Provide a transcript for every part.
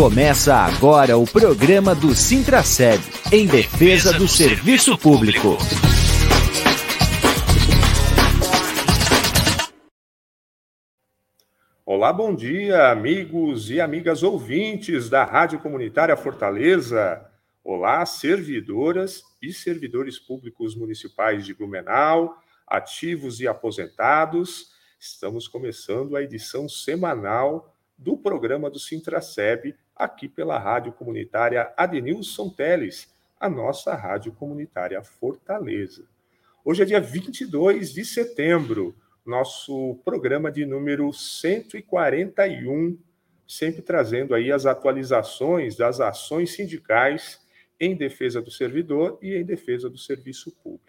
Começa agora o programa do Sintraceb, em defesa do serviço público. Olá, bom dia, amigos e amigas ouvintes da Rádio Comunitária Fortaleza. Olá, servidoras e servidores públicos municipais de Blumenau, ativos e aposentados. Estamos começando a edição semanal do programa do Sintraceb, aqui pela Rádio Comunitária Adenilson Teles, a nossa Rádio Comunitária Fortaleza. Hoje é dia 22 de setembro, nosso programa de número 141, sempre trazendo aí as atualizações das ações sindicais em defesa do servidor e em defesa do serviço público.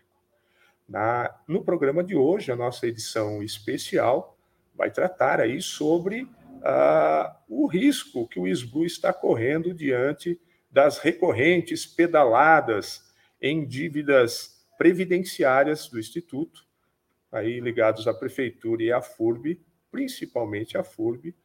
Na, no programa de hoje, a nossa edição especial vai tratar aí sobre uh, o risco que o SBU está correndo diante das recorrentes pedaladas em dívidas previdenciárias do Instituto, aí ligados à Prefeitura e à FURB, principalmente à FURB,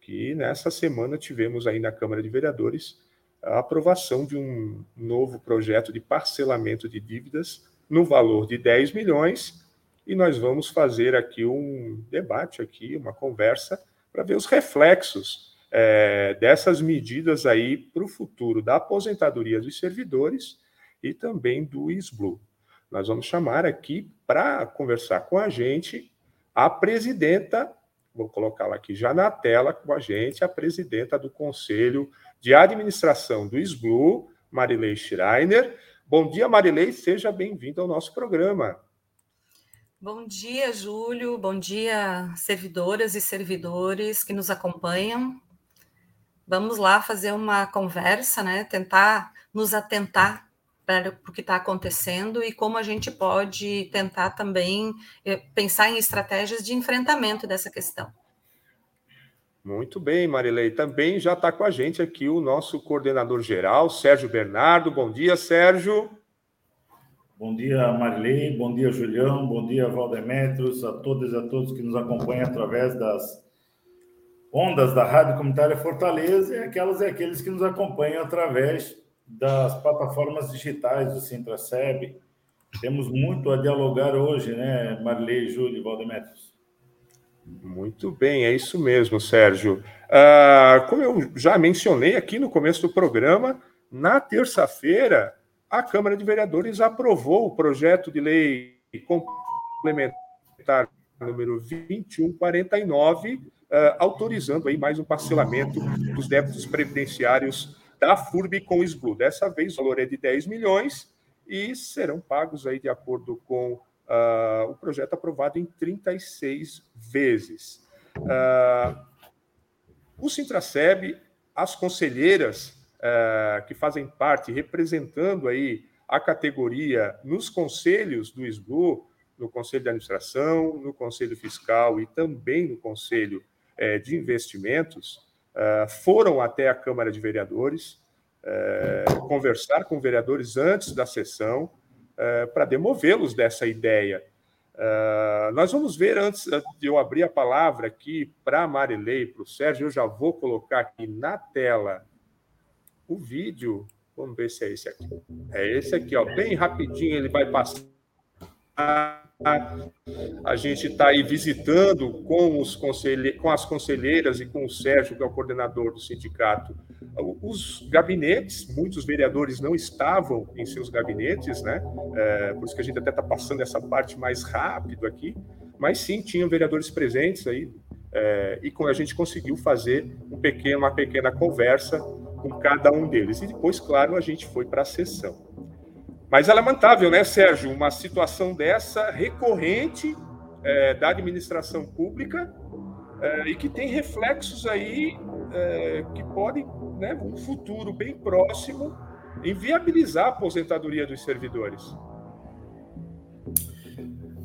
que nessa semana tivemos aí na Câmara de Vereadores a aprovação de um novo projeto de parcelamento de dívidas no valor de 10 milhões, e nós vamos fazer aqui um debate, aqui, uma conversa para ver os reflexos é, dessas medidas aí para o futuro da aposentadoria dos servidores e também do SBLU. Nós vamos chamar aqui para conversar com a gente a presidenta, vou colocá-la aqui já na tela com a gente, a presidenta do Conselho de Administração do SBLU, Marilei Schreiner. Bom dia, Marilei, seja bem-vinda ao nosso programa. Bom dia, Júlio. Bom dia, servidoras e servidores que nos acompanham. Vamos lá fazer uma conversa, né? Tentar nos atentar para o que está acontecendo e como a gente pode tentar também eh, pensar em estratégias de enfrentamento dessa questão. Muito bem, Marilei. Também já está com a gente aqui o nosso coordenador geral, Sérgio Bernardo. Bom dia, Sérgio. Bom dia, Marilei. Bom dia, Julião. Bom dia, Valdemetros. A todas e a todos que nos acompanham através das ondas da Rádio Comunitária Fortaleza e aquelas e aqueles que nos acompanham através das plataformas digitais do Sintraceb. Temos muito a dialogar hoje, né, Marilei, Júlio e Valdemetros? Muito bem, é isso mesmo, Sérgio. Uh, como eu já mencionei aqui no começo do programa, na terça-feira a Câmara de Vereadores aprovou o projeto de lei complementar número 2149, uh, autorizando aí mais um parcelamento dos débitos previdenciários da FURB com o SBLU. Dessa vez o valor é de 10 milhões e serão pagos aí de acordo com uh, o projeto aprovado em 36 vezes. Uh, o Sintraceb, as conselheiras uh, que fazem parte, representando aí a categoria nos conselhos do SBU, no Conselho de Administração, no Conselho Fiscal e também no Conselho uh, de Investimentos, uh, foram até a Câmara de Vereadores conversar com vereadores antes da sessão para demovê-los dessa ideia. nós vamos ver, antes de eu abrir a palavra aqui para a Marilei para o Sérgio, eu já vou colocar aqui na tela o vídeo, vamos ver se é esse aqui. É esse aqui, ó, bem rapidinho ele vai passar. A gente está aí visitando com, os conselhe... com as conselheiras e com o Sérgio, que é o coordenador do sindicato, os gabinetes. Muitos vereadores não estavam em seus gabinetes, né? É, por isso que a gente até está passando essa parte mais rápido aqui. Mas sim, tinham vereadores presentes aí, é, e a gente conseguiu fazer um pequeno, uma pequena conversa com cada um deles. E depois, claro, a gente foi para a sessão. Mas é lamentável, né, Sérgio? Uma situação dessa recorrente é, da administração pública é, e que tem reflexos aí é, que podem, né, no futuro bem próximo, inviabilizar a aposentadoria dos servidores.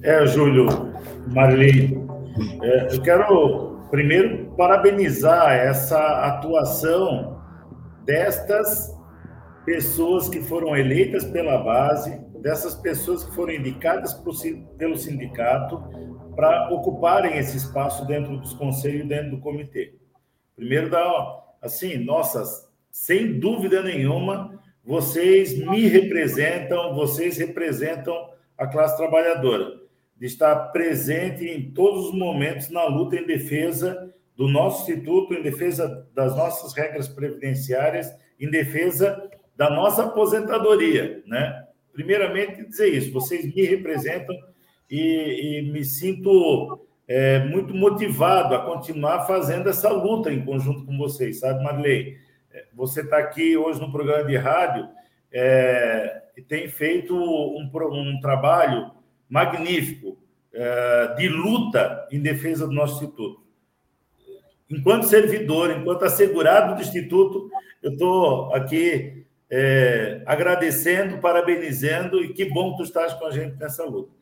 É, Júlio, Marli, é, eu quero primeiro parabenizar essa atuação destas pessoas que foram eleitas pela base, dessas pessoas que foram indicadas pelo sindicato para ocuparem esse espaço dentro dos conselhos, dentro do comitê. Primeiro, dar assim, nossa, sem dúvida nenhuma, vocês me representam, vocês representam a classe trabalhadora, de estar presente em todos os momentos na luta em defesa do nosso instituto, em defesa das nossas regras previdenciárias, em defesa da nossa aposentadoria, né? Primeiramente, dizer isso, vocês me representam e, e me sinto é, muito motivado a continuar fazendo essa luta em conjunto com vocês, sabe, Marley? É, você está aqui hoje no programa de rádio é, e tem feito um, um trabalho magnífico é, de luta em defesa do nosso Instituto. Enquanto servidor, enquanto assegurado do Instituto, eu estou aqui é, agradecendo, parabenizando e que bom que tu estás com a gente nessa luta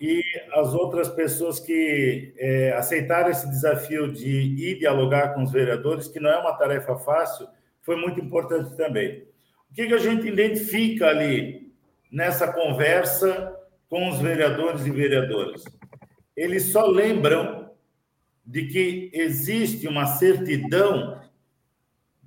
e as outras pessoas que é, aceitaram esse desafio de ir dialogar com os vereadores, que não é uma tarefa fácil, foi muito importante também. O que, que a gente identifica ali nessa conversa com os vereadores e vereadoras? Eles só lembram de que existe uma certidão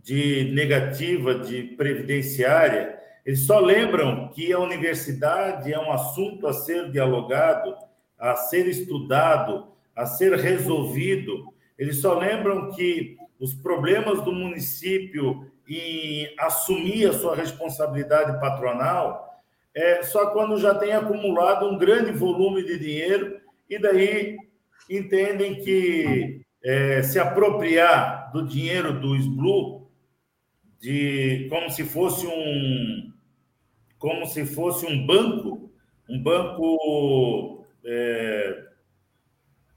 de negativa de previdenciária eles só lembram que a universidade é um assunto a ser dialogado, a ser estudado, a ser resolvido. Eles só lembram que os problemas do município em assumir a sua responsabilidade patronal é só quando já tem acumulado um grande volume de dinheiro e daí entendem que é, se apropriar do dinheiro do SBLU de como se fosse um como se fosse um banco, um banco é,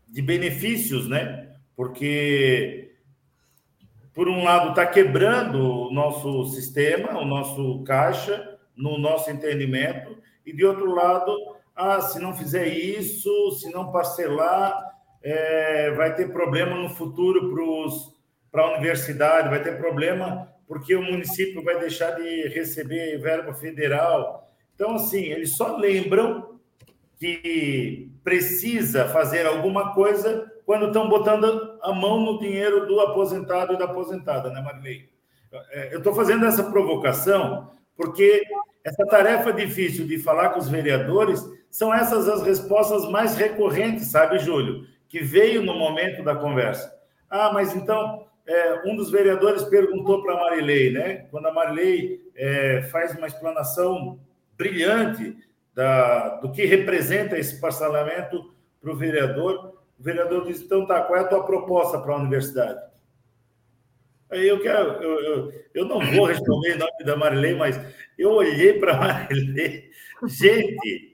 de benefícios, né? Porque, por um lado, está quebrando o nosso sistema, o nosso caixa, no nosso entendimento, e de outro lado, ah, se não fizer isso, se não parcelar, é, vai ter problema no futuro para a universidade, vai ter problema porque o município vai deixar de receber verba federal. Então, assim, eles só lembram que precisa fazer alguma coisa quando estão botando a mão no dinheiro do aposentado e da aposentada, né, Marilei? É, eu estou fazendo essa provocação porque essa tarefa difícil de falar com os vereadores são essas as respostas mais recorrentes, sabe, Júlio? Que veio no momento da conversa. Ah, mas então é, um dos vereadores perguntou para a Marilei, né? Quando a Marilei é, faz uma explanação brilhante da, do que representa esse parcelamento para o vereador, o vereador diz: então tá, qual é a tua proposta para a universidade? Aí eu quero, eu, eu, eu não vou responder em nome da Marilei, mas eu olhei para a Marilei, gente.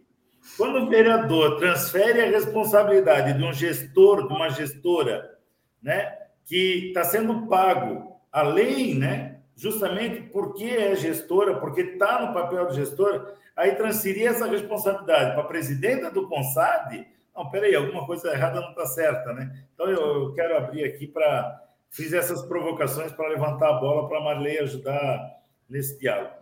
Quando o vereador transfere a responsabilidade de um gestor, de uma gestora, né, que está sendo pago além, né? Justamente porque é gestora, porque está no papel de gestora, aí transferir essa responsabilidade para a presidenta do CONSAD, não, peraí, alguma coisa errada não está certa, né? Então eu, eu quero abrir aqui para fiz essas provocações para levantar a bola para a Marley ajudar nesse diálogo.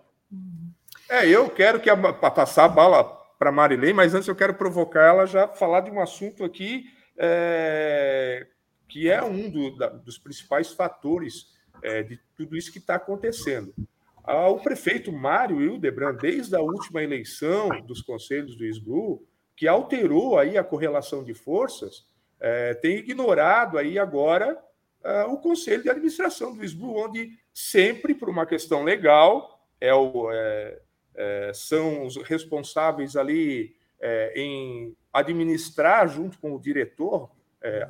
É, eu quero que a, passar a bola para Marilei, mas antes eu quero provocar ela já falar de um assunto aqui é, que é um do, da, dos principais fatores é, de tudo isso que está acontecendo. Ah, o prefeito Mário Hildebrand, desde a última eleição dos conselhos do SBLU, que alterou aí a correlação de forças, é, tem ignorado aí agora é, o conselho de administração do SBLU, onde sempre, por uma questão legal, é o, é, é, são os responsáveis ali é, em administrar junto com o diretor é,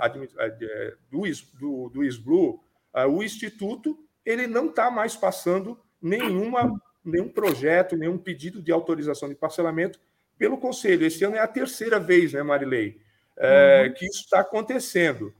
do, do, do SBLU, é, o Instituto ele não está mais passando nenhuma, nenhum projeto, nenhum pedido de autorização de parcelamento pelo Conselho. Esse ano é a terceira vez, né, Marilei, uhum. que isso está acontecendo.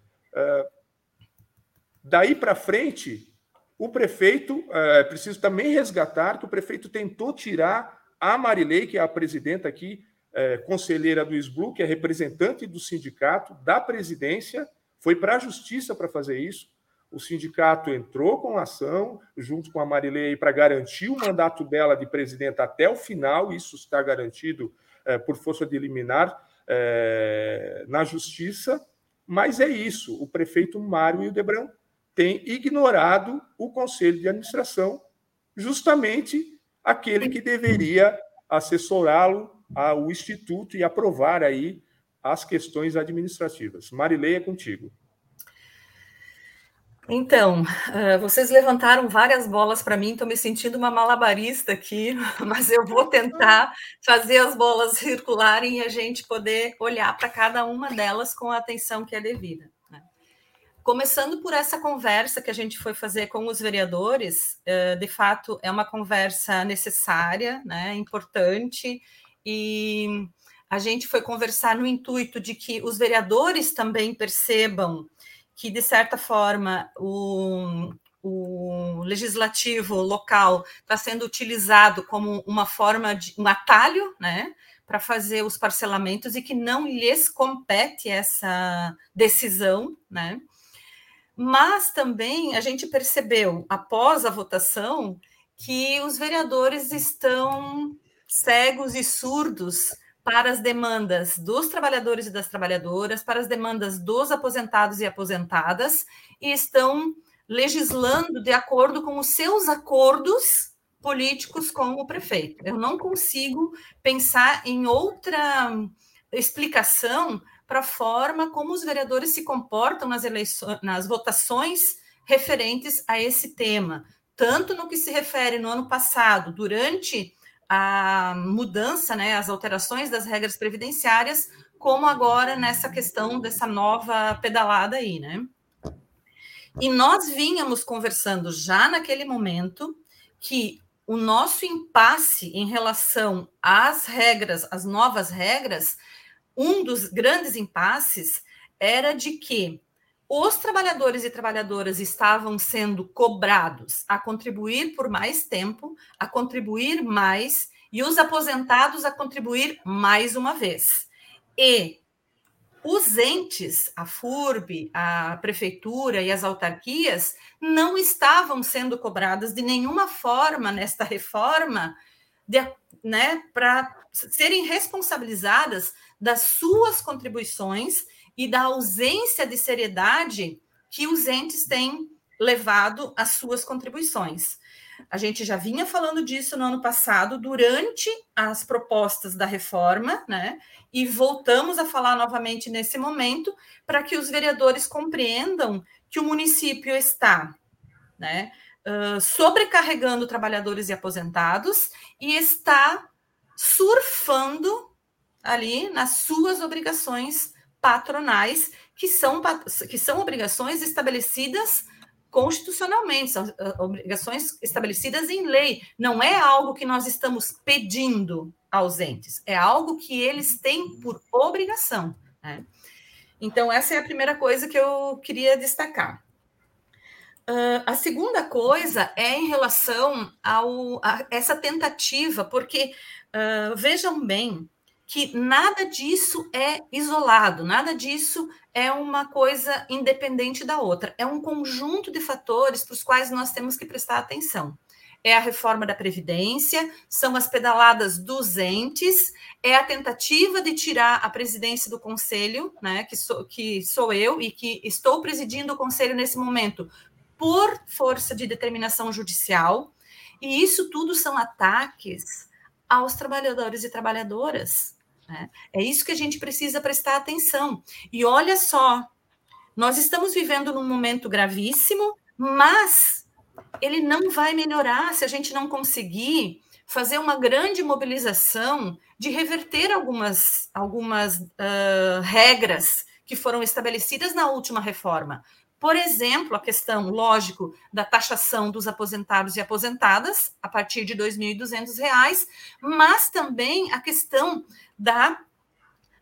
Daí para frente, o prefeito, é, preciso também resgatar que o prefeito tentou tirar a Marilei, que é a presidenta aqui, é, conselheira do SBLU, que é representante do sindicato, da presidência, foi para a justiça para fazer isso. O sindicato entrou com ação, junto com a Marilei, para garantir o mandato dela de presidenta até o final, isso está garantido é, por força de liminar é, na justiça. Mas é isso, o prefeito Mário Hildebrand tem ignorado o conselho de administração, justamente aquele que deveria assessorá-lo ao instituto e aprovar aí as questões administrativas. Marilei, é contigo. Então, uh, vocês levantaram várias bolas para mim, estou me sentindo uma malabarista aqui, mas eu vou tentar fazer as bolas circularem e a gente poder olhar para cada uma delas com a atenção que é devida. Começando por essa conversa que a gente foi fazer com os vereadores, uh, de fato é uma conversa necessária, né, importante, e a gente foi conversar no intuito de que os vereadores também percebam que, de certa forma, o, o legislativo local está sendo utilizado como uma forma de um atalho, né? Para fazer os parcelamentos e que não lhes compete essa decisão, né? Mas também a gente percebeu, após a votação, que os vereadores estão cegos e surdos para as demandas dos trabalhadores e das trabalhadoras, para as demandas dos aposentados e aposentadas, e estão legislando de acordo com os seus acordos políticos com o prefeito. Eu não consigo pensar em outra explicação para a forma como os vereadores se comportam nas eleições, nas votações referentes a esse tema, tanto no que se refere no ano passado, durante a mudança, né, as alterações das regras previdenciárias, como agora nessa questão dessa nova pedalada aí, né? E nós vínhamos conversando já naquele momento que o nosso impasse em relação às regras, às novas regras, um dos grandes impasses era de que os trabalhadores e trabalhadoras estavam sendo cobrados a contribuir por mais tempo, a contribuir mais, e os aposentados a contribuir mais uma vez. E os entes, a FURB, a prefeitura e as autarquias, não estavam sendo cobradas de nenhuma forma nesta reforma né, para serem responsabilizadas das suas contribuições e da ausência de seriedade que os entes têm levado às suas contribuições. A gente já vinha falando disso no ano passado, durante as propostas da reforma, né? E voltamos a falar novamente nesse momento, para que os vereadores compreendam que o município está, né? Uh, sobrecarregando trabalhadores e aposentados e está surfando ali nas suas obrigações patronais, que são, que são obrigações estabelecidas constitucionalmente, são ah, obrigações estabelecidas em lei. Não é algo que nós estamos pedindo aos entes, é algo que eles têm por obrigação. Né? Então, essa é a primeira coisa que eu queria destacar. Uh, a segunda coisa é em relação a essa tentativa, porque vejam bem, que nada disso é isolado, nada disso é uma coisa independente da outra. É um conjunto de fatores para os quais nós temos que prestar atenção. É a reforma da Previdência, são as pedaladas dos entes, é a tentativa de tirar a presidência do Conselho, né, que, sou, que sou eu e que estou presidindo o Conselho nesse momento, por força de determinação judicial. E isso tudo são ataques aos trabalhadores e trabalhadoras, né? É isso que a gente precisa prestar atenção. E olha só, nós estamos vivendo num momento gravíssimo, mas ele não vai melhorar se a gente não conseguir fazer uma grande mobilização de reverter algumas, algumas uh, regras que foram estabelecidas na última reforma. Por exemplo, a questão, lógico, da taxação dos aposentados e aposentadas a partir de R$ 2.200, mas também a questão da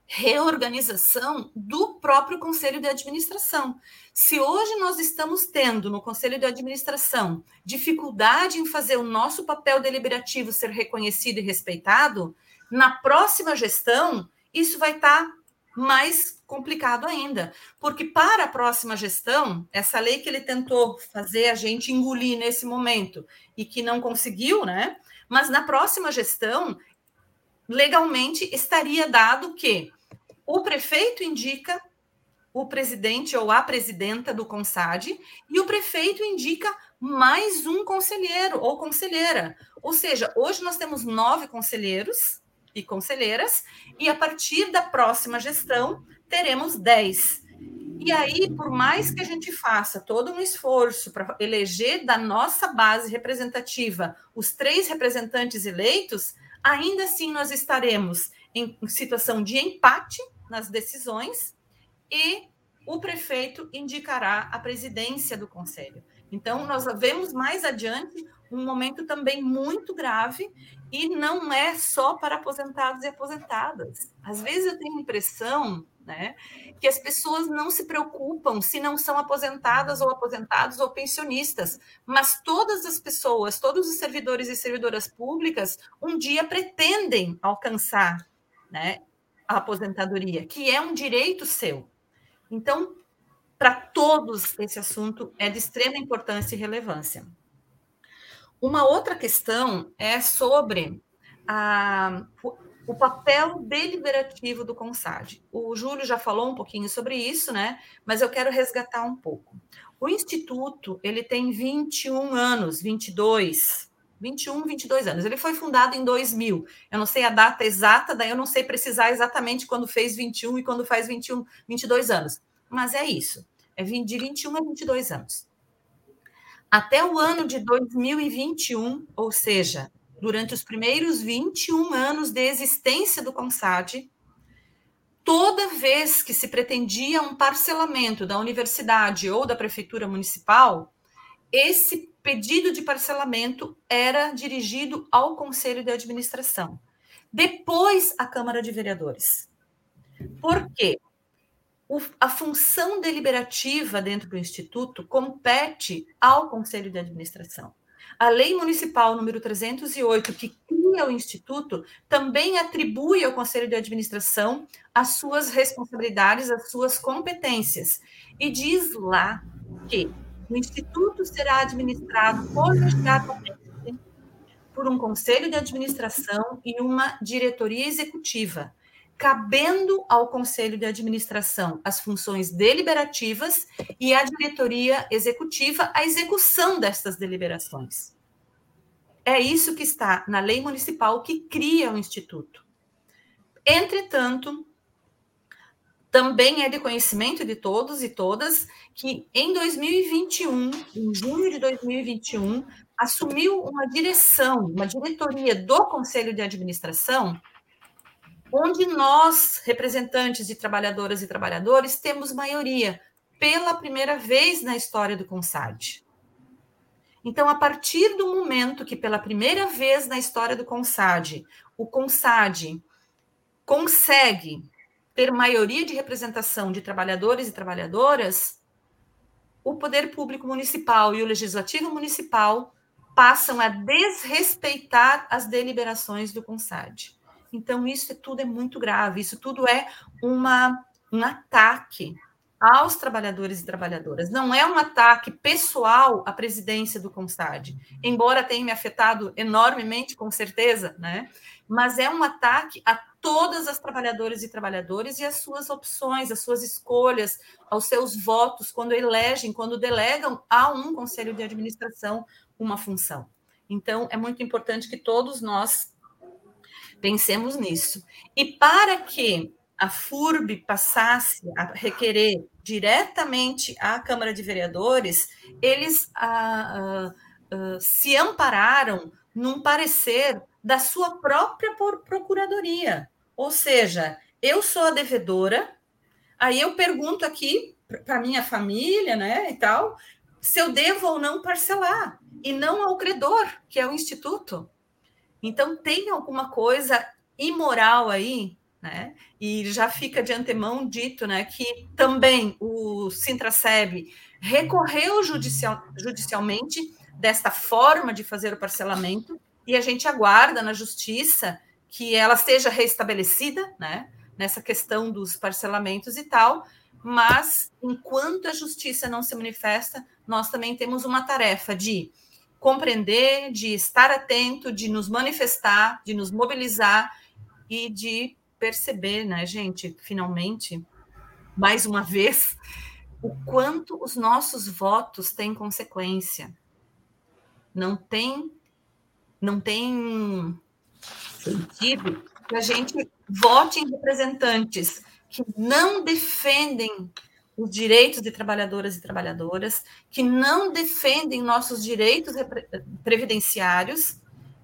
reorganização do próprio conselho de administração. Se hoje nós estamos tendo no conselho de administração dificuldade em fazer o nosso papel deliberativo ser reconhecido e respeitado, na próxima gestão isso vai estar mais complicado ainda, porque para a próxima gestão, essa lei que ele tentou fazer a gente engolir nesse momento e que não conseguiu, né? Mas na próxima gestão, legalmente estaria dado que o prefeito indica o presidente ou a presidenta do CONSAD e o prefeito indica mais um conselheiro ou conselheira. Ou seja, hoje nós temos nove conselheiros e conselheiras, e a partir da próxima gestão teremos dez. E aí, por mais que a gente faça todo um esforço para eleger da nossa base representativa os três representantes eleitos, ainda assim nós estaremos em situação de empate nas decisões e o prefeito indicará a presidência do conselho. Então, nós vemos mais adiante um momento também muito grave e não é só para aposentados e aposentadas. Às vezes eu tenho a impressão né, que as pessoas não se preocupam se não são aposentadas ou aposentados ou pensionistas, mas todas as pessoas, todos os servidores e servidoras públicas, um dia pretendem alcançar né, a aposentadoria, que é um direito seu. Então, para todos, esse assunto é de extrema importância e relevância. Uma outra questão é sobre a, o papel deliberativo do CONSAD. O Júlio já falou um pouquinho sobre isso, né? Mas eu quero resgatar um pouco. O Instituto, ele tem 21 anos, 22, 21, 22 anos. Ele foi fundado em 2000. Eu não sei a data exata, daí eu não sei precisar exatamente quando fez 21 e quando faz 21, 22 anos mas é isso. É de 21 a 22 anos. Até o ano de 2021, ou seja, durante os primeiros 21 anos de existência do CONSAD, toda vez que se pretendia um parcelamento da universidade ou da prefeitura municipal, esse pedido de parcelamento era dirigido ao conselho de administração, depois à Câmara de Vereadores. Por quê? o, a função deliberativa dentro do Instituto compete ao Conselho de Administração. A Lei Municipal número 308, que cria o Instituto, também atribui ao Conselho de Administração as suas responsabilidades, as suas competências. E diz lá que o Instituto será administrado por um Conselho de Administração e uma diretoria executiva cabendo ao conselho de administração as funções deliberativas e à diretoria executiva a execução destas deliberações. É isso que está na lei municipal que cria o instituto. Entretanto, também é de conhecimento de todos e todas que em 2021, em junho de 2021, assumiu uma direção, uma diretoria do Conselho de Administração onde nós, representantes de trabalhadoras e trabalhadores, temos maioria pela primeira vez na história do CONSAD. Então, a partir do momento que, pela primeira vez na história do CONSAD, o CONSAD consegue ter maioria de representação de trabalhadores e trabalhadoras, o poder público municipal e o legislativo municipal passam a desrespeitar as deliberações do CONSAD. Então, isso tudo é muito grave, isso tudo é uma, um ataque aos trabalhadores e trabalhadoras. Não é um ataque pessoal à presidência do CONSTAD, embora tenha me afetado enormemente, com certeza, né? mas é um ataque a todas as trabalhadoras e trabalhadores e as suas opções, as suas escolhas, aos seus votos, quando elegem, quando delegam a um conselho de administração uma função. Então, é muito importante que todos nós Pensemos nisso. E para que a FURB passasse a requerer diretamente à Câmara de Vereadores, eles ah, ah, ah, se ampararam num parecer da sua própria procuradoria. Ou seja, eu sou a devedora, aí eu pergunto aqui para minha família, né, e tal, se eu devo ou não parcelar, e não ao credor, que é o instituto. Então, tem alguma coisa imoral aí, né? E já fica de antemão dito, né, que também o Sintraceb recorreu judicial, judicialmente desta forma de fazer o parcelamento e a gente aguarda na justiça que ela seja restabelecida, né, nessa questão dos parcelamentos e tal, mas enquanto a justiça não se manifesta, nós também temos uma tarefa de compreender, de estar atento, de nos manifestar, de nos mobilizar e de perceber, né, gente, finalmente, mais uma vez, o quanto os nossos votos têm consequência. Não tem, não tem sentido que a gente vote em representantes que não defendem os direitos de trabalhadoras e trabalhadoras, que não defendem nossos direitos previdenciários,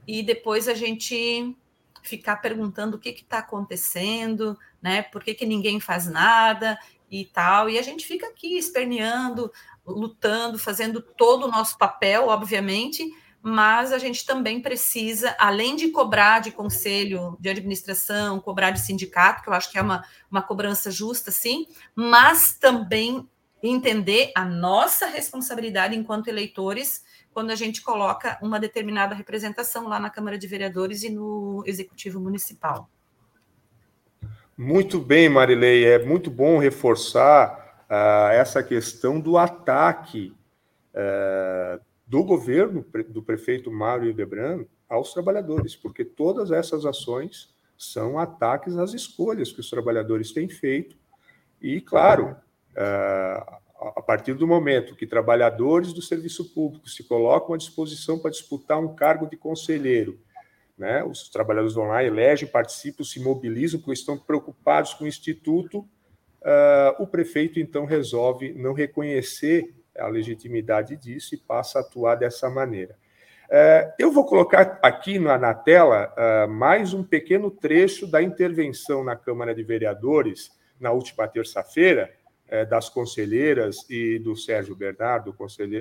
e depois a gente ficar perguntando o que está acontecendo, né? Por que, que ninguém faz nada e tal. E a gente fica aqui esperneando, lutando, fazendo todo o nosso papel, obviamente, mas a gente também precisa, além de cobrar de conselho de administração, cobrar de sindicato, que eu acho que é uma, uma cobrança justa, sim, mas também entender a nossa responsabilidade enquanto eleitores quando a gente coloca uma determinada representação lá na Câmara de Vereadores e no Executivo Municipal. Muito bem, Marilei, é muito bom reforçar uh, essa questão do ataque uh, do governo do prefeito Mário Hildebrand aos trabalhadores, porque todas essas ações são ataques às escolhas que os trabalhadores têm feito. E, claro, uh, a partir do momento que trabalhadores do serviço público se colocam à disposição para disputar um cargo de conselheiro, né, os trabalhadores vão lá, elegem, participam, se mobilizam, porque estão preocupados com o instituto, uh, o prefeito então resolve não reconhecer a legitimidade disso e passa a atuar dessa maneira. Uh, eu vou colocar aqui na, tela uh, mais um pequeno trecho da intervenção na Câmara de Vereadores na última terça-feira, é, das conselheiras e do Sérgio Bernardo,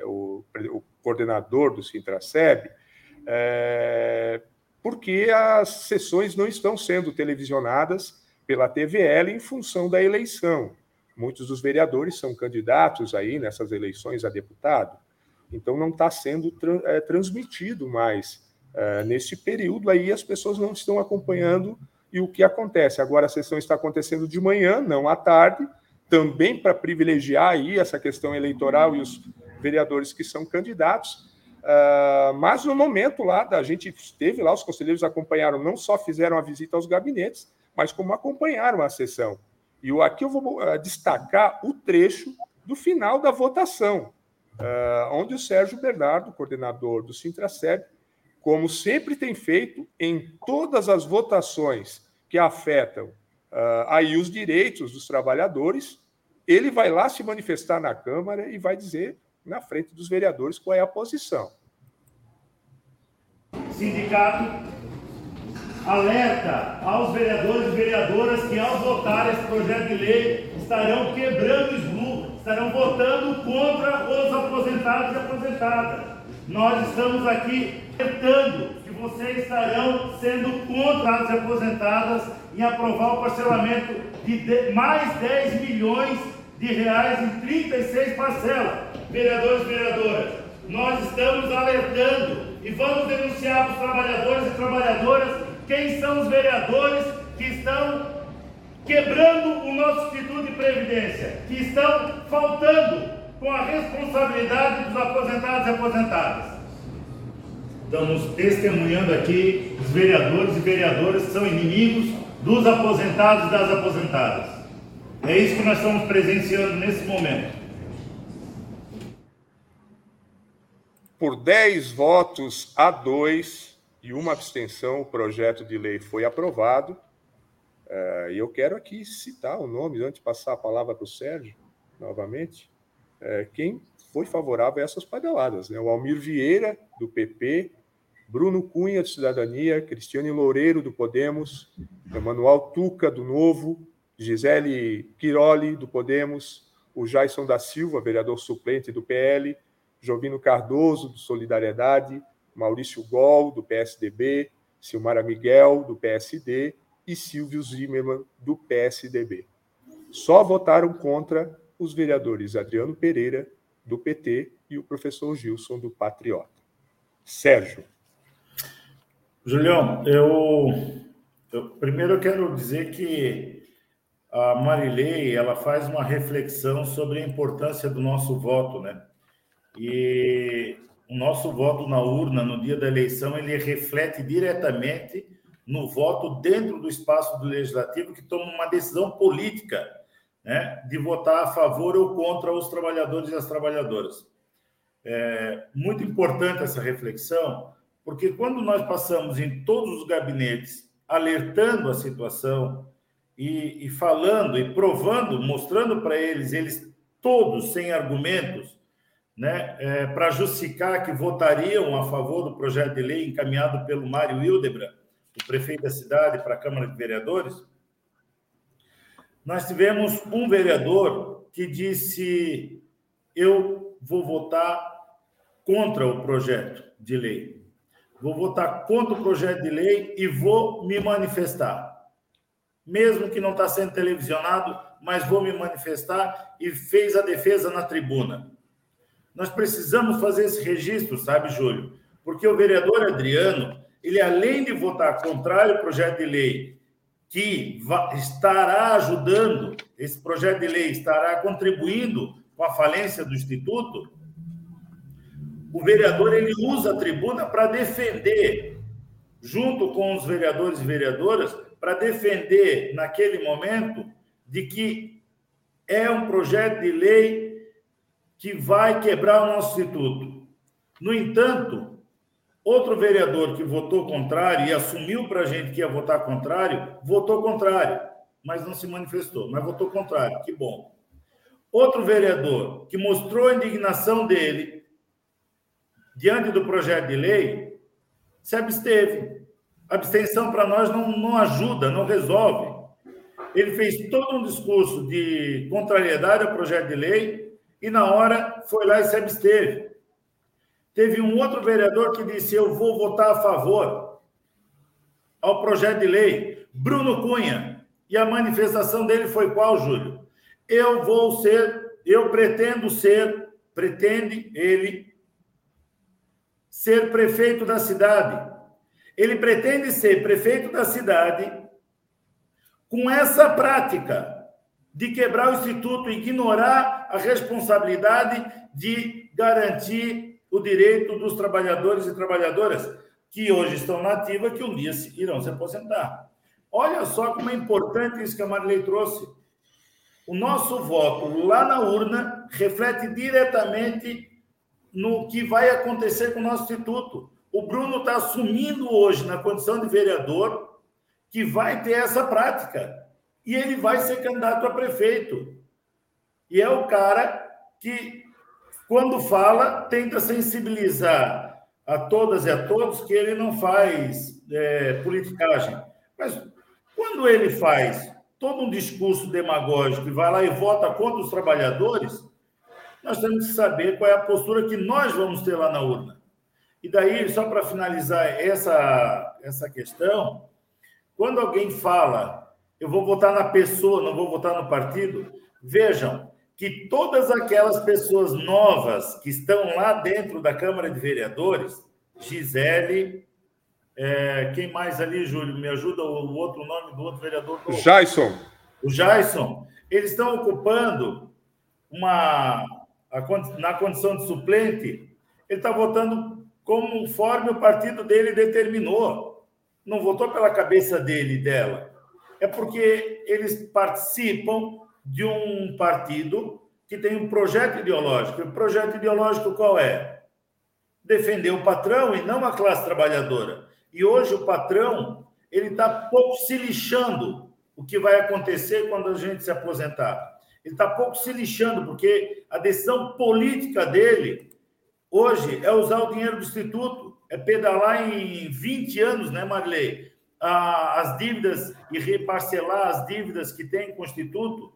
o, o, coordenador do Sintraceb, é, porque as sessões não estão sendo televisionadas pela TVL em função da eleição. Muitos dos vereadores são candidatos aí nessas eleições a deputado, então não está sendo tra é, transmitido mais. É, nesse período aí as pessoas não estão acompanhando e o que acontece? Agora a sessão está acontecendo de manhã, não à tarde, também para privilegiar aí essa questão eleitoral e os vereadores que são candidatos. Uh, mas no momento lá, da gente esteve lá, os conselheiros acompanharam, não só fizeram a visita aos gabinetes, mas como acompanharam a sessão. E aqui eu vou uh, destacar o trecho do final da votação, uh, onde o Sérgio Bernardo, coordenador do Sintraceb, como sempre tem feito em todas as votações que afetam aí os direitos dos trabalhadores, ele vai lá se manifestar na Câmara e vai dizer na frente dos vereadores qual é a posição. Sindicato alerta aos vereadores e vereadoras que, ao votar esse projeto de lei, estarão quebrando o SBLU, estarão votando contra os aposentados e aposentadas. Nós estamos aqui alertando que vocês estarão sendo contra as aposentadas em aprovar o parcelamento de mais 10 milhões de reais em 36 parcelas. Vereadores e vereadoras, nós estamos alertando e vamos denunciar para os trabalhadores e trabalhadoras quem são os vereadores que estão quebrando o nosso Instituto de Previdência, que estão faltando com a responsabilidade dos aposentados e aposentadas. Estamos testemunhando aqui os vereadores e vereadoras que são inimigos dos aposentados e das aposentadas. É isso que nós estamos presenciando nesse momento. Por 10 votos a 2 e uma abstenção, o projeto de lei foi aprovado. É, e eu quero aqui citar o nome, antes de passar a palavra para o Sérgio, novamente, é, quem foi favorável a essas padeladas. Né? O Almir Vieira, do PP, Bruno Cunha, do Cidadania, Cristiane Loureiro, do Podemos, Emanuel Tuca, do Novo, Gisele Quiroli, do Podemos, o Jaison da Silva, vereador suplente do PL, Jovino Cardoso, do Solidariedade, Maurício Gol, do PSDB, Silmara Miguel, do PSD e Silvio Zimmermann, do PSDB. Só votaram contra os vereadores Adriano Pereira, do PT, e o professor Gilson, do Patriota. Sérgio. Julião, eu, eu primeiro eu quero dizer que a Marilei ela faz uma reflexão sobre a importância do nosso voto, né? E o nosso voto na urna no dia da eleição ele reflete diretamente no voto dentro do espaço do legislativo que toma uma decisão política né, de votar a favor ou contra os trabalhadores e as trabalhadoras. É muito importante essa reflexão, porque quando nós passamos em todos os gabinetes alertando a situação e, e falando e provando, mostrando para eles, eles todos sem argumentos, né, é, para justificar que votariam a favor do projeto de lei encaminhado pelo Mário Hildebra, o prefeito da cidade, para a Câmara de Vereadores, nós tivemos um vereador que disse: eu vou votar contra o projeto de lei. Vou votar contra o projeto de lei e vou me manifestar. Mesmo que não está sendo televisionado, mas vou me manifestar e fez a defesa na tribuna. Nós precisamos fazer esse registro, sabe, Júlio? Porque o vereador Adriano, ele além de votar contrário ao projeto de lei, que estará ajudando, esse projeto de lei estará contribuindo com a falência do Instituto, o vereador ele usa a tribuna para defender, junto com os vereadores e vereadoras, para defender naquele momento de que é um projeto de lei que vai quebrar o nosso instituto. No entanto, outro vereador que votou contrário e assumiu para a gente que ia votar contrário, votou contrário, mas não se manifestou, mas votou contrário, que bom. Outro vereador que mostrou a indignação dele diante do projeto de lei, se absteve. abstenção para nós não, não ajuda, não resolve. Ele fez todo um discurso de contrariedade ao projeto de lei e, na hora, foi lá e se absteve. Teve um outro vereador que disse: Eu vou votar a favor ao projeto de lei, Bruno Cunha. E a manifestação dele foi qual, Júlio? Eu vou ser, eu pretendo ser, pretende ele ser prefeito da cidade. Ele pretende ser prefeito da cidade com essa prática de quebrar o instituto, ignorar a responsabilidade de garantir o direito dos trabalhadores e trabalhadoras que hoje estão na ativa, que um dia irão se aposentar. Olha só como é importante isso que a Marilei trouxe. O nosso voto lá na urna reflete diretamente no que vai acontecer com o nosso instituto. O Bruno está assumindo hoje, na condição de vereador, que vai ter essa prática. E ele vai ser candidato a prefeito. E é o cara que, quando fala, tenta sensibilizar a todas e a todos que ele não faz é, politicagem. Mas quando ele faz todo um discurso demagógico e vai lá e vota contra os trabalhadores, nós temos que saber qual é a postura que nós vamos ter lá na urna. E daí, só para finalizar essa, essa questão, quando alguém fala, eu vou votar na pessoa, não vou votar no partido, vejam que todas aquelas pessoas novas que estão lá dentro da Câmara de Vereadores, Gisele, é, quem mais ali, Júlio? Me ajuda o, outro nome do outro vereador? Jason. O Jason. Eles estão ocupando uma, na condição de suplente, ele está votando conforme o partido dele determinou. Não votou pela cabeça dele e dela. É porque eles participam de um partido que tem um projeto ideológico. O projeto ideológico qual é? Defender o patrão e não a classe trabalhadora. E hoje o patrão ele está pouco se lixando o que vai acontecer quando a gente se aposentar. Ele está pouco se lixando, porque a decisão política dele hoje é usar o dinheiro do Instituto, é pedalar em 20 anos, né, Marley? As dívidas e reparcelar as dívidas que tem com o Instituto.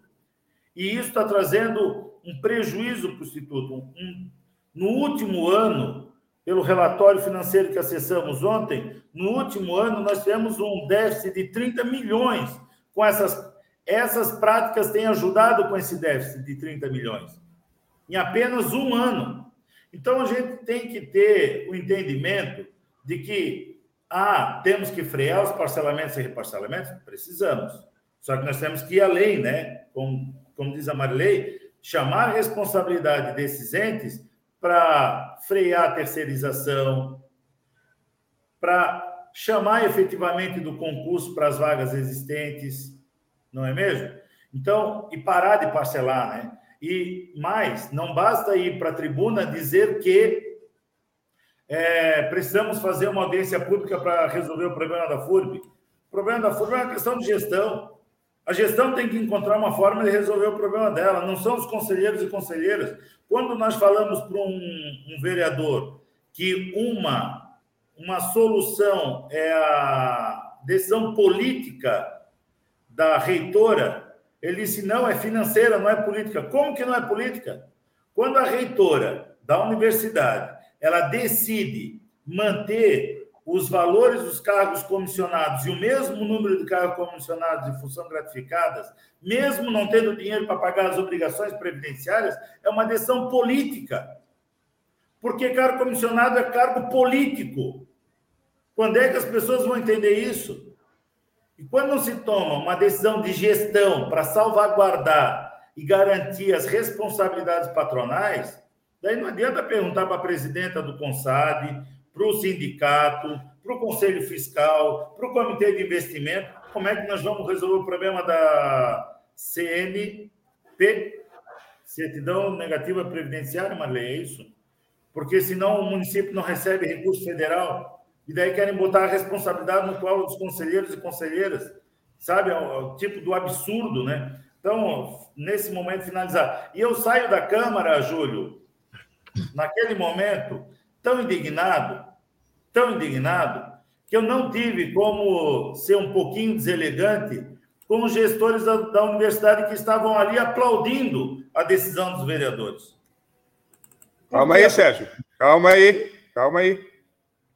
E isso está trazendo um prejuízo para o Instituto. Um, no último ano, pelo relatório financeiro que acessamos ontem, no último ano nós tivemos um déficit de 30 milhões com essas essas práticas têm ajudado com esse déficit de 30 milhões, em apenas um ano. Então, a gente tem que ter o entendimento de que, ah, temos que frear os parcelamentos e reparcelamentos? Precisamos. Só que nós temos que ir além, né? Como, como diz a Marilei, chamar a responsabilidade desses entes para frear a terceirização, para chamar efetivamente do concurso para as vagas existentes, não é mesmo? Então, e parar de parcelar, né? E mais, não basta ir para a tribuna dizer que é, precisamos fazer uma audiência pública para resolver o problema da FURB. O problema da FURB é uma questão de gestão. A gestão tem que encontrar uma forma de resolver o problema dela, não são os conselheiros e conselheiras. Quando nós falamos para um, um vereador que uma, uma solução é a decisão política da reitora, ele disse: não, é financeira, não é política. Como que não é política? Quando a reitora da universidade ela decide manter os valores dos cargos comissionados e o mesmo número de cargos comissionados de função gratificadas, mesmo não tendo dinheiro para pagar as obrigações previdenciárias, é uma decisão política. Porque cargo comissionado é cargo político. Quando é que as pessoas vão entender isso? E quando não se toma uma decisão de gestão para salvaguardar e garantir as responsabilidades patronais, daí não adianta perguntar para a presidenta do CONSAD, para o sindicato, para o Conselho Fiscal, para o Comitê de Investimento, como é que nós vamos resolver o problema da CNP, Certidão Negativa Previdenciária, Marley, é isso? Porque senão o município não recebe recurso federal e daí querem botar a responsabilidade no colo dos conselheiros e conselheiras, sabe? É o, é tipo do absurdo, né? Então, nesse momento, finalizar. E eu saio da Câmara, Júlio, naquele momento, tão indignado, tão indignado, que eu não tive como ser um pouquinho deselegante com os gestores da, da universidade que estavam ali aplaudindo a decisão dos vereadores. Calma aí, Sérgio. Calma aí, calma aí,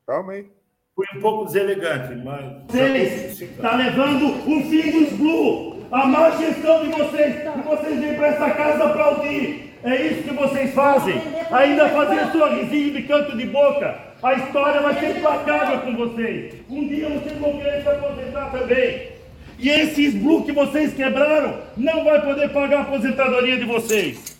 calma aí. Fui um pouco deselegante, mas. Vocês está levando o fim dos Blue, a má gestão de vocês, e vocês vêm para essa casa aplaudir. É isso que vocês fazem. Ainda fazer sorrisinho de canto de boca. A história vai ser implacável com vocês. Um dia vocês vão querer se aposentar também. E esses blue que vocês quebraram não vai poder pagar a aposentadoria de vocês.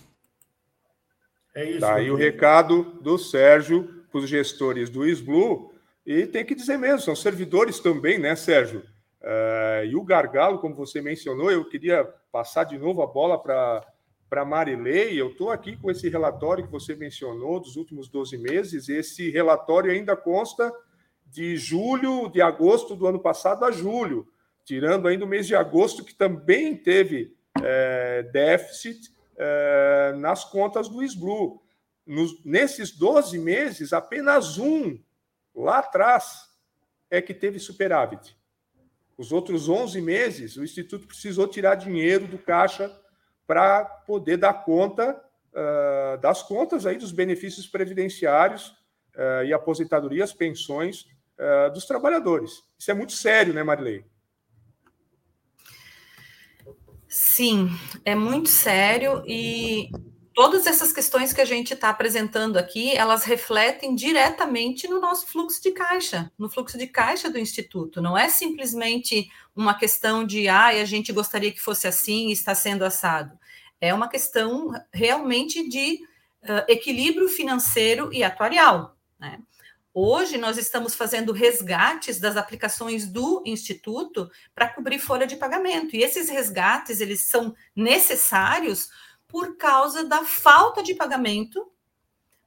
É isso. Tá aí o recado do Sérgio para os gestores do SBLU. E tem que dizer mesmo, são servidores também, né, Sérgio? Uh, e o gargalo, como você mencionou, eu queria passar de novo a bola para para Marilei, eu estou aqui com esse relatório que você mencionou dos últimos 12 meses. Esse relatório ainda consta de julho, de agosto do ano passado a julho, tirando ainda o mês de agosto, que também teve é, déficit é, nas contas do SBLU. Nos, nesses 12 meses, apenas um lá atrás é que teve superávit. Os outros 11 meses, o Instituto precisou tirar dinheiro do caixa para poder dar conta uh, das contas aí dos benefícios previdenciários uh, e aposentadorias, pensões uh, dos trabalhadores. Isso é muito sério, né, Marilei? Sim, é muito sério e todas essas questões que a gente está apresentando aqui, elas refletem diretamente no nosso fluxo de caixa, no fluxo de caixa do Instituto. Não é simplesmente uma questão de, ah, a gente gostaria que fosse assim e está sendo assado. É uma questão realmente de uh, equilíbrio financeiro e atuarial. Né? Hoje nós estamos fazendo resgates das aplicações do Instituto para cobrir folha de pagamento. E esses resgates eles são necessários por causa da falta de pagamento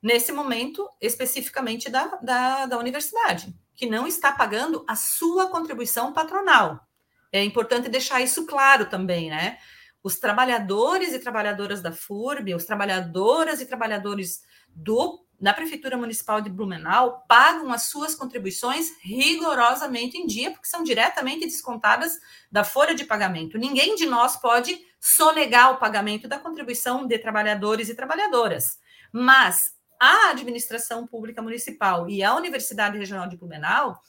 nesse momento, especificamente da, da, da universidade, que não está pagando a sua contribuição patronal. É importante deixar isso claro também, né? os trabalhadores e trabalhadoras da FURB, os trabalhadoras e trabalhadores do na Prefeitura Municipal de Blumenau pagam as suas contribuições rigorosamente em dia, porque são diretamente descontadas da folha de pagamento. Ninguém de nós pode sonegar o pagamento da contribuição de trabalhadores e trabalhadoras. Mas a administração pública municipal e a Universidade Regional de Blumenau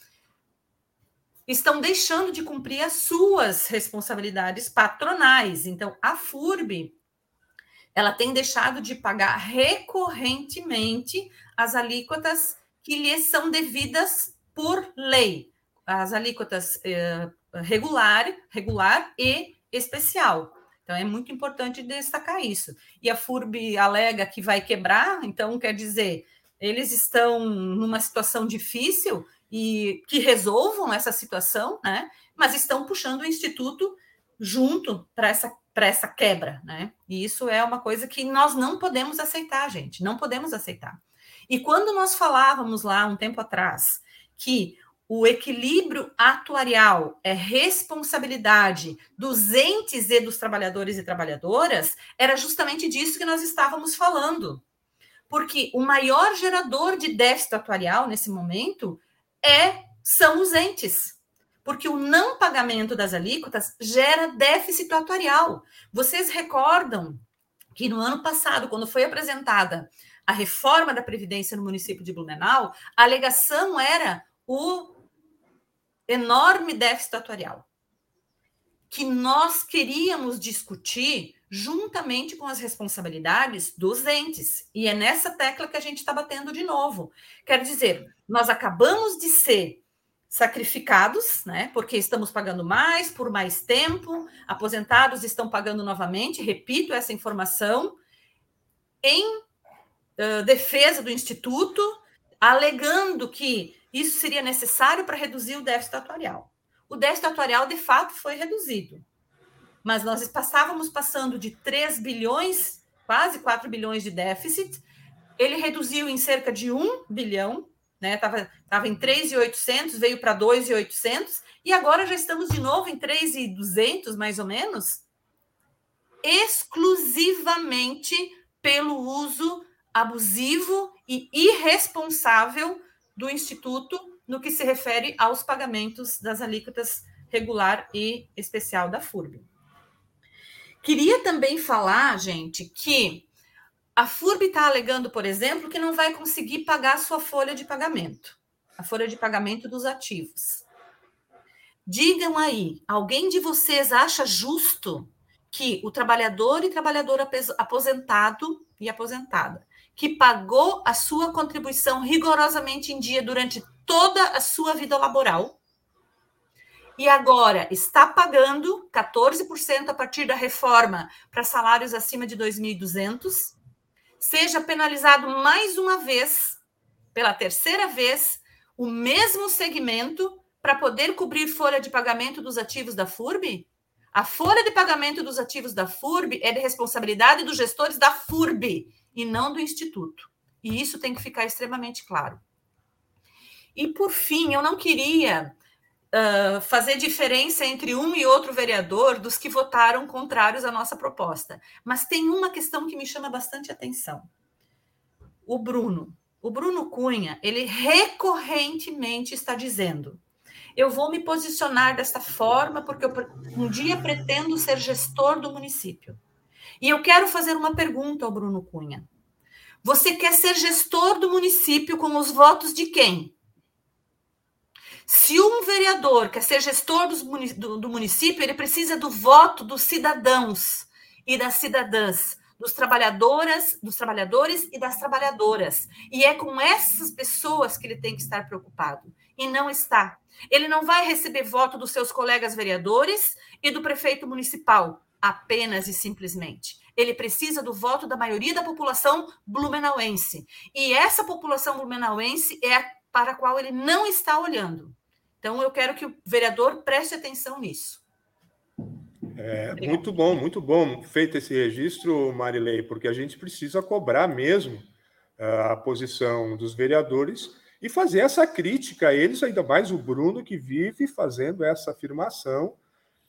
estão deixando de cumprir as suas responsabilidades patronais. Então, a FURB ela tem deixado de pagar recorrentemente as alíquotas que lhes são devidas por lei, as alíquotas eh, regular, regular e especial. Então, é muito importante destacar isso. E a FURB alega que vai quebrar, então quer dizer, eles estão numa situação difícil e que resolvam essa situação, né? Mas estão puxando o instituto junto para essa para essa quebra, né? E isso é uma coisa que nós não podemos aceitar, gente, não podemos aceitar. E quando nós falávamos lá um tempo atrás que o equilíbrio atuarial é responsabilidade dos entes e dos trabalhadores e trabalhadoras, era justamente disso que nós estávamos falando. Porque o maior gerador de déficit atuarial nesse momento é são os entes. Porque o não pagamento das alíquotas gera déficit atuarial. Vocês recordam que no ano passado, quando foi apresentada a reforma da Previdência no município de Blumenau, a alegação era o enorme déficit atuarial, que nós queríamos discutir juntamente com as responsabilidades dos entes. E é nessa tecla que a gente está batendo de novo. Quer dizer, nós acabamos de ser sacrificados, né? Porque estamos pagando mais por mais tempo, aposentados estão pagando novamente, repito essa informação, em uh, defesa do Instituto, alegando que isso seria necessário para reduzir o déficit atuarial. O déficit atuarial, de fato, foi reduzido. Mas nós passávamos passando de 3 bilhões, quase 4 bilhões de déficit, ele reduziu em cerca de 1 bilhão, né? Tava, tava em 3.800, veio para 2.800 e agora já estamos de novo em 3.200 mais ou menos, exclusivamente pelo uso abusivo e irresponsável do Instituto no que se refere aos pagamentos das alíquotas regular e especial da FURB. Queria também falar, gente, que a FURB está alegando, por exemplo, que não vai conseguir pagar a sua folha de pagamento, a folha de pagamento dos ativos. Digam aí, alguém de vocês acha justo que o trabalhador e trabalhadora aposentado e aposentada que pagou a sua contribuição rigorosamente em dia durante toda a sua vida laboral e agora está pagando 14% a partir da reforma para salários acima de 2.200, seja penalizado mais uma vez, pela terceira vez, o mesmo segmento para poder cobrir folha de pagamento dos ativos da FURB? A folha de pagamento dos ativos da FURB é de responsabilidade dos gestores da FURB e não do Instituto. E isso tem que ficar extremamente claro. E, por fim, eu não queria uh, fazer diferença entre um e outro vereador dos que votaram contrários à nossa proposta. Mas tem uma questão que me chama bastante atenção. O Bruno. O Bruno Cunha, ele recorrentemente está dizendo: eu vou me posicionar dessa forma porque eu um dia pretendo ser gestor do município. E eu quero fazer uma pergunta ao Bruno Cunha. Você quer ser gestor do município com os votos de quem? Se um vereador quer ser gestor do, município, ele precisa do voto dos cidadãos e das cidadãs, dos trabalhadoras, dos trabalhadores e das trabalhadoras. E é com essas pessoas que ele tem que estar preocupado. E não está. Ele não vai receber voto dos seus colegas vereadores e do prefeito municipal apenas e simplesmente. Ele precisa do voto da maioria da população blumenauense. E essa população blumenauense é a para a qual ele não está olhando. Então, eu quero que o vereador preste atenção nisso. É, muito bom, muito bom feito esse registro, Marilei, porque a gente precisa cobrar mesmo ah, a posição dos vereadores e fazer essa crítica a eles, ainda mais o Bruno, que vive fazendo essa afirmação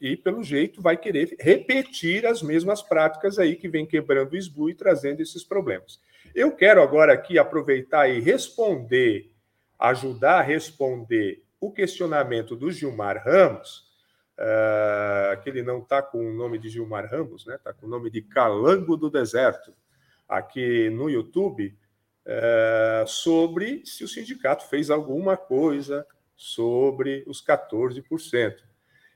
e, pelo jeito, vai querer repetir as mesmas práticas aí que vem quebrando o SBU e trazendo esses problemas. Eu quero agora aqui aproveitar e responder, ajudar a responder o questionamento do Gilmar Ramos, uh, que ele não está com o nome de Gilmar Ramos, né? Está com o nome de Calango do Deserto, aqui no YouTube, uh, sobre se o sindicato fez alguma coisa sobre os 14%.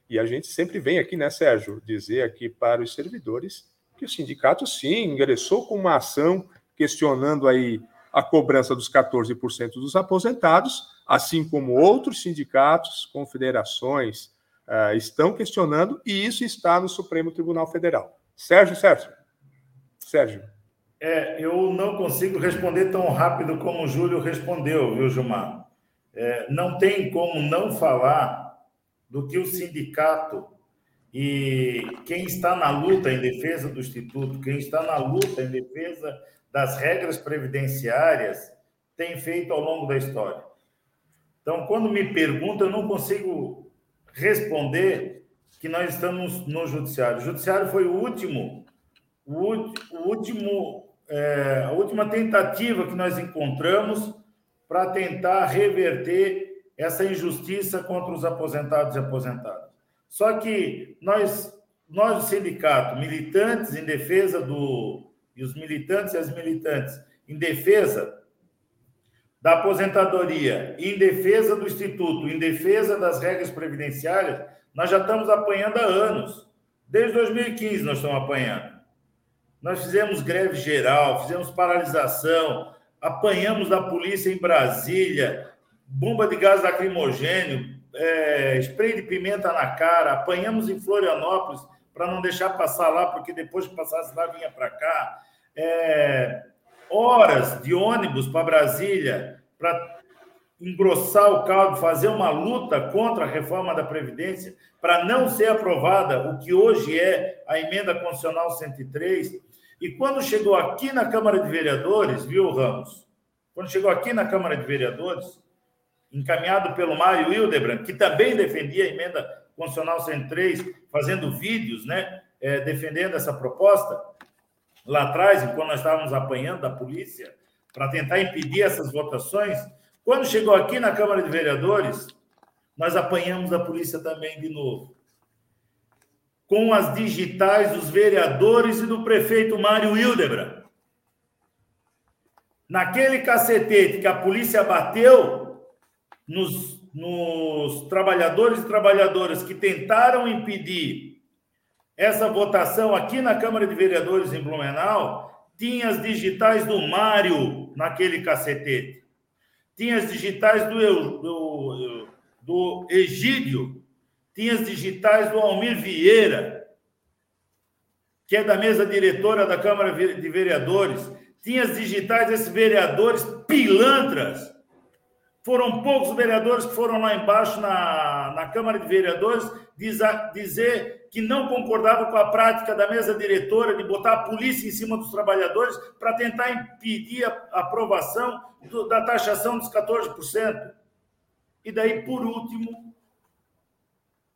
E a gente sempre vem aqui, né, Sérgio, dizer aqui para os servidores que o sindicato, sim, ingressou com uma ação questionando aí a cobrança dos 14% dos aposentados, assim como outros sindicatos, confederações uh, estão questionando, e isso está no Supremo Tribunal Federal. Sérgio, Sérgio. Sérgio. É, eu não consigo responder tão rápido como o Júlio respondeu, viu, Gilmar? É, não tem como não falar do que o sindicato E quem está na luta em defesa do Instituto, quem está na luta em defesa das regras previdenciárias, tem feito ao longo da história. Então, quando me perguntam, eu não consigo responder que nós estamos no judiciário. O judiciário foi o último, o, último, é, a última tentativa que nós encontramos para tentar reverter essa injustiça contra os aposentados e aposentadas. Só que nós, nós sindicato, militantes em defesa do e os militantes e as militantes em defesa da aposentadoria, em defesa do instituto, em defesa das regras previdenciárias, nós já estamos apanhando há anos. Desde 2015 nós estamos apanhando. Nós fizemos greve geral, fizemos paralisação, apanhamos da polícia em Brasília, bomba de gás lacrimogênio, é, spray de pimenta na cara, apanhamos em Florianópolis para não deixar passar lá, porque depois que passasse lá vinha para cá. É, horas de ônibus para Brasília para engrossar o caldo, fazer uma luta contra a reforma da Previdência, para não ser aprovada o que hoje é a emenda constitucional 103. E quando chegou aqui na Câmara de Vereadores, viu, Ramos? Quando chegou aqui na Câmara de Vereadores, encaminhado pelo Mário Hildebrand, que também defendia a emenda constitucional 103, fazendo vídeos, né, é, defendendo essa proposta, lá atrás, quando nós estávamos apanhando da polícia, para tentar impedir essas votações, quando chegou aqui na Câmara de Vereadores, nós apanhamos a polícia também de novo. Com as digitais dos vereadores e do prefeito Mário Hildebrand. Naquele cacetete que a polícia bateu nos, nos trabalhadores e trabalhadoras que tentaram impedir essa votação aqui na Câmara de Vereadores em Blumenau, tinha as digitais do Mário naquele cacetete. Tinha as digitais do, do, do Egídio, tinha as digitais do Almir Vieira, que é da mesa diretora da Câmara de Vereadores, tinha as digitais desses vereadores pilantras. Foram poucos vereadores que foram lá embaixo na, na Câmara de Vereadores dizer que não concordava com a prática da mesa diretora de botar a polícia em cima dos trabalhadores para tentar impedir a aprovação do, da taxação dos 14%. E daí, por último,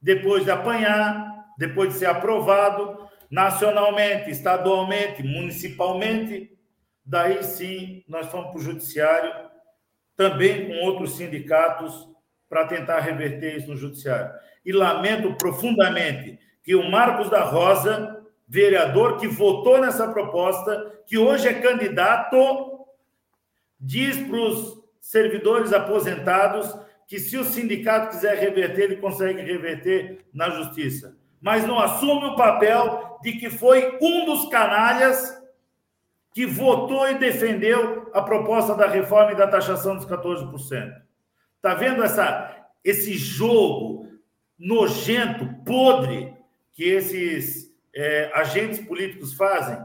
depois de apanhar, depois de ser aprovado nacionalmente, estadualmente, municipalmente, daí sim nós fomos para o judiciário, também com outros sindicatos, para tentar reverter isso no judiciário. E lamento profundamente que o Marcos da Rosa, vereador que votou nessa proposta, que hoje é candidato, diz para os servidores aposentados que se o sindicato quiser reverter, ele consegue reverter na justiça. Mas não assume o papel de que foi um dos canalhas que votou e defendeu a proposta da reforma e da taxação dos 14%. Está vendo essa, esse jogo nojento, podre, que esses é, agentes políticos fazem,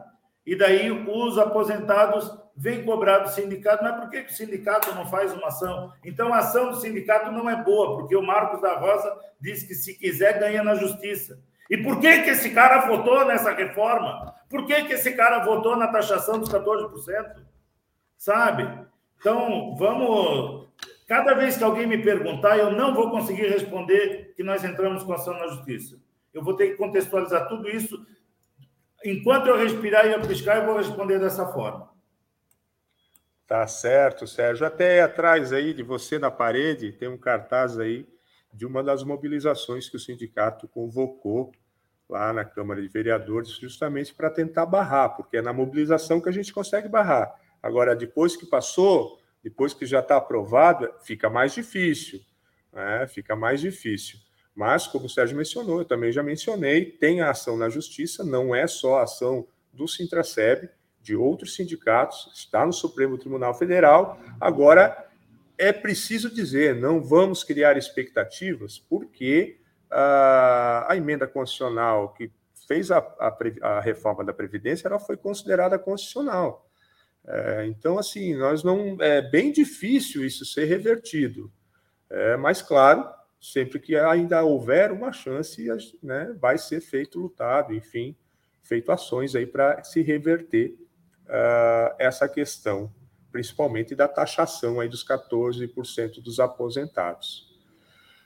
e daí os aposentados vêm cobrar do sindicato, mas por que, o sindicato não faz uma ação? Então a ação do sindicato não é boa, porque o Marcos da Rosa diz que se quiser ganha na justiça. E por que, que esse cara votou nessa reforma? Por que, que esse cara votou na taxação dos 14%? Sabe? Então, vamos. Cada vez que alguém me perguntar, eu não vou conseguir responder que nós entramos com ação na justiça. Eu vou ter que contextualizar tudo isso. Enquanto eu respirar e eu eu vou responder dessa forma. Tá certo, Sérgio. Até atrás aí de você na parede tem um cartaz aí de uma das mobilizações que o sindicato convocou lá na Câmara de Vereadores, justamente para tentar barrar, porque é na mobilização que a gente consegue barrar. Agora, depois que passou, depois que já está aprovado, fica mais difícil. Né? Fica mais difícil. Mas, como o Sérgio mencionou, eu também já mencionei, tem a ação na justiça, não é só a ação do Sintraceb, de outros sindicatos, está no Supremo Tribunal Federal. Agora, é preciso dizer, não vamos criar expectativas, porque a, emenda constitucional que fez a, a, a, reforma da Previdência, ela foi considerada constitucional. É, então, assim, nós não é bem difícil isso ser revertido. É, mas, claro, sempre que ainda houver uma chance, né, vai ser feito lutado, enfim, feito ações aí para se reverter uh, essa questão, principalmente da taxação aí dos 14% dos aposentados.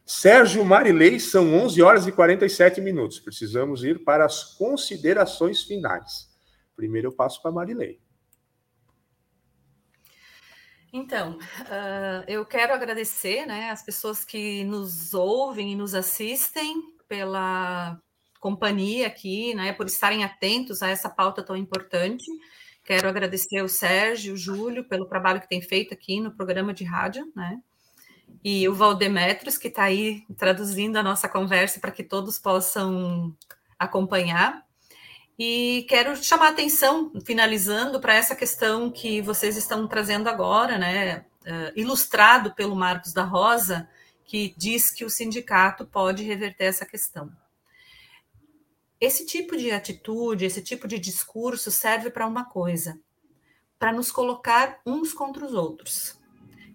Sérgio Marilei, são 11 horas e 47 minutos. Precisamos ir para as considerações finais. Primeiro eu passo para Marilei. Então, uh, eu quero agradecer né, as pessoas que nos ouvem e nos assistem pela companhia aqui, né, por estarem atentos a essa pauta tão importante. Quero agradecer o Sérgio, o Júlio, pelo trabalho que tem feito aqui no programa de rádio, né? E o Valdemetros, que está aí traduzindo a nossa conversa para que todos possam acompanhar. E quero chamar a atenção, finalizando, para essa questão que vocês estão trazendo agora, né? Uh, ilustrado pelo Marcos da Rosa, que diz que o sindicato pode reverter essa questão. Esse tipo de atitude, esse tipo de discurso serve para uma coisa: para nos colocar uns contra os outros.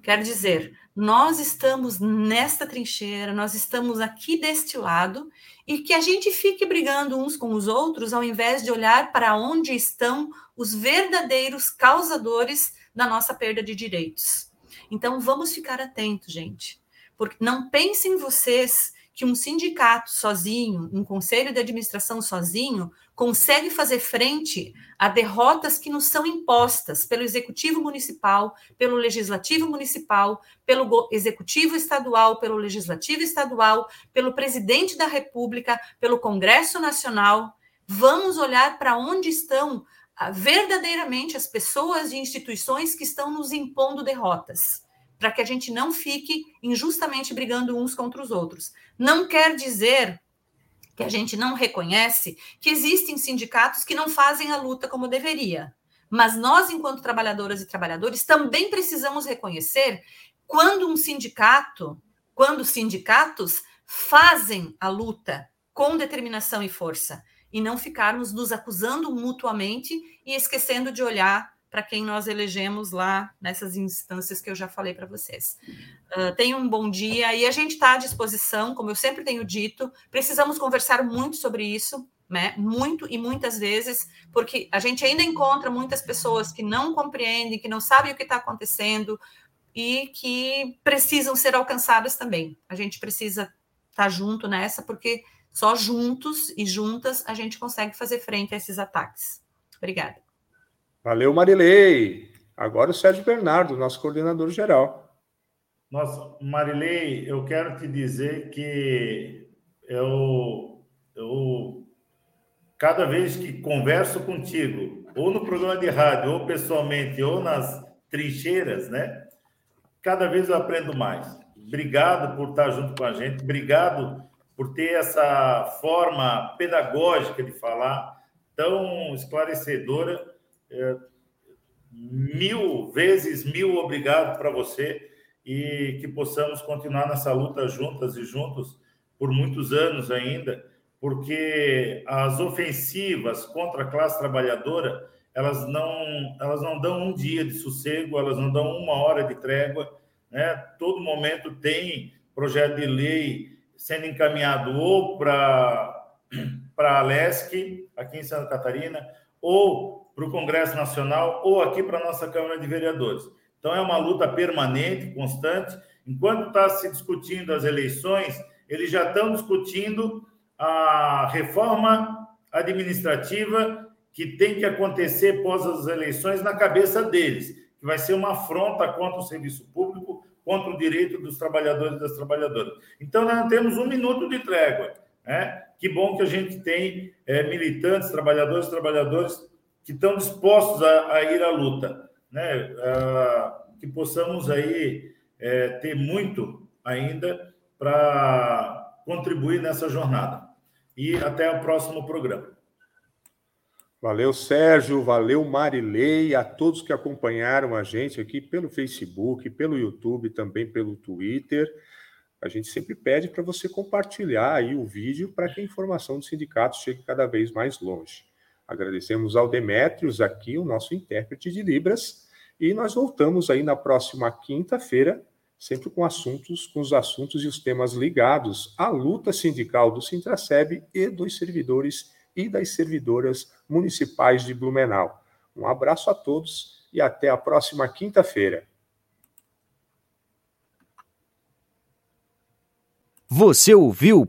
Quer dizer, nós estamos nesta trincheira, nós estamos aqui deste lado, e que a gente fique brigando uns com os outros, ao invés de olhar para onde estão os verdadeiros causadores da nossa perda de direitos. Então, vamos ficar atentos, gente, porque não pensem vocês que um sindicato sozinho, um conselho de administração sozinho, consegue fazer frente a derrotas que nos são impostas pelo executivo municipal, pelo legislativo municipal, pelo executivo estadual, pelo legislativo estadual, pelo presidente da República, pelo Congresso Nacional. Vamos olhar para onde estão ah, verdadeiramente as pessoas e instituições que estão nos impondo derrotas para que a gente não fique injustamente brigando uns contra os outros. Não quer dizer que a gente não reconhece que existem sindicatos que não fazem a luta como deveria. Mas nós, enquanto trabalhadoras e trabalhadores, também precisamos reconhecer quando um sindicato, quando sindicatos fazem a luta com determinação e força, e não ficarmos nos acusando mutuamente e esquecendo de olhar para quem nós elegemos lá nessas instâncias que eu já falei para vocês. Uh, tenham um bom dia e a gente está à disposição, como eu sempre tenho dito, precisamos conversar muito sobre isso, né? Muito e muitas vezes, porque a gente ainda encontra muitas pessoas que não compreendem, que não sabem o que está acontecendo e que precisam ser alcançadas também. A gente precisa estar tá junto nessa, porque só juntos e juntas a gente consegue fazer frente a esses ataques. Obrigada. Valeu, Marilei. Agora o Sérgio Bernardo, nosso coordenador geral. Nossa, Marilei, eu quero te dizer que eu, eu cada vez que converso contigo, ou no programa de rádio, ou pessoalmente, ou nas trincheiras, né? Cada vez eu aprendo mais. Obrigado por estar junto com a gente, obrigado por ter essa forma pedagógica de falar, tão esclarecedora é, mil vezes mil obrigado para você e que possamos continuar nessa luta juntas e juntos por muitos anos ainda, porque as ofensivas contra a classe trabalhadora elas não elas não dão um dia de sossego, elas não dão uma hora de trégua, né? Todo momento tem projeto de lei sendo encaminhado ou para para a LESC, aqui em Santa Catarina, ou para o Congresso Nacional ou aqui para a nossa Câmara de Vereadores. Então, é uma luta permanente, constante. Enquanto está se discutindo as eleições, eles já estão discutindo a reforma administrativa que tem que acontecer pós as eleições na cabeça deles, que vai ser uma afronta contra o serviço público, contra o direito dos trabalhadores e das trabalhadoras. Então, nós temos um minuto de trégua. Né? Que bom que a gente tem é, militantes, trabalhadores trabalhadoras que estão dispostos a, a ir à luta, né? Ah, que possamos aí é, ter muito ainda para contribuir nessa jornada. E até o próximo programa. Valeu, Sérgio, valeu, Marilei, a todos que acompanharam a gente aqui pelo Facebook, pelo YouTube, também pelo Twitter. A gente sempre pede para você compartilhar aí o vídeo para que a informação do sindicato chegue cada vez mais longe. Agradecemos ao Demétrios aqui, o nosso intérprete de Libras, e nós voltamos aí na próxima quinta-feira sempre com assuntos, com os assuntos e os temas ligados à luta sindical do Sintraceb e dos servidores e das servidoras municipais de Blumenau. Um abraço a todos e até a próxima quinta-feira. Você ouviu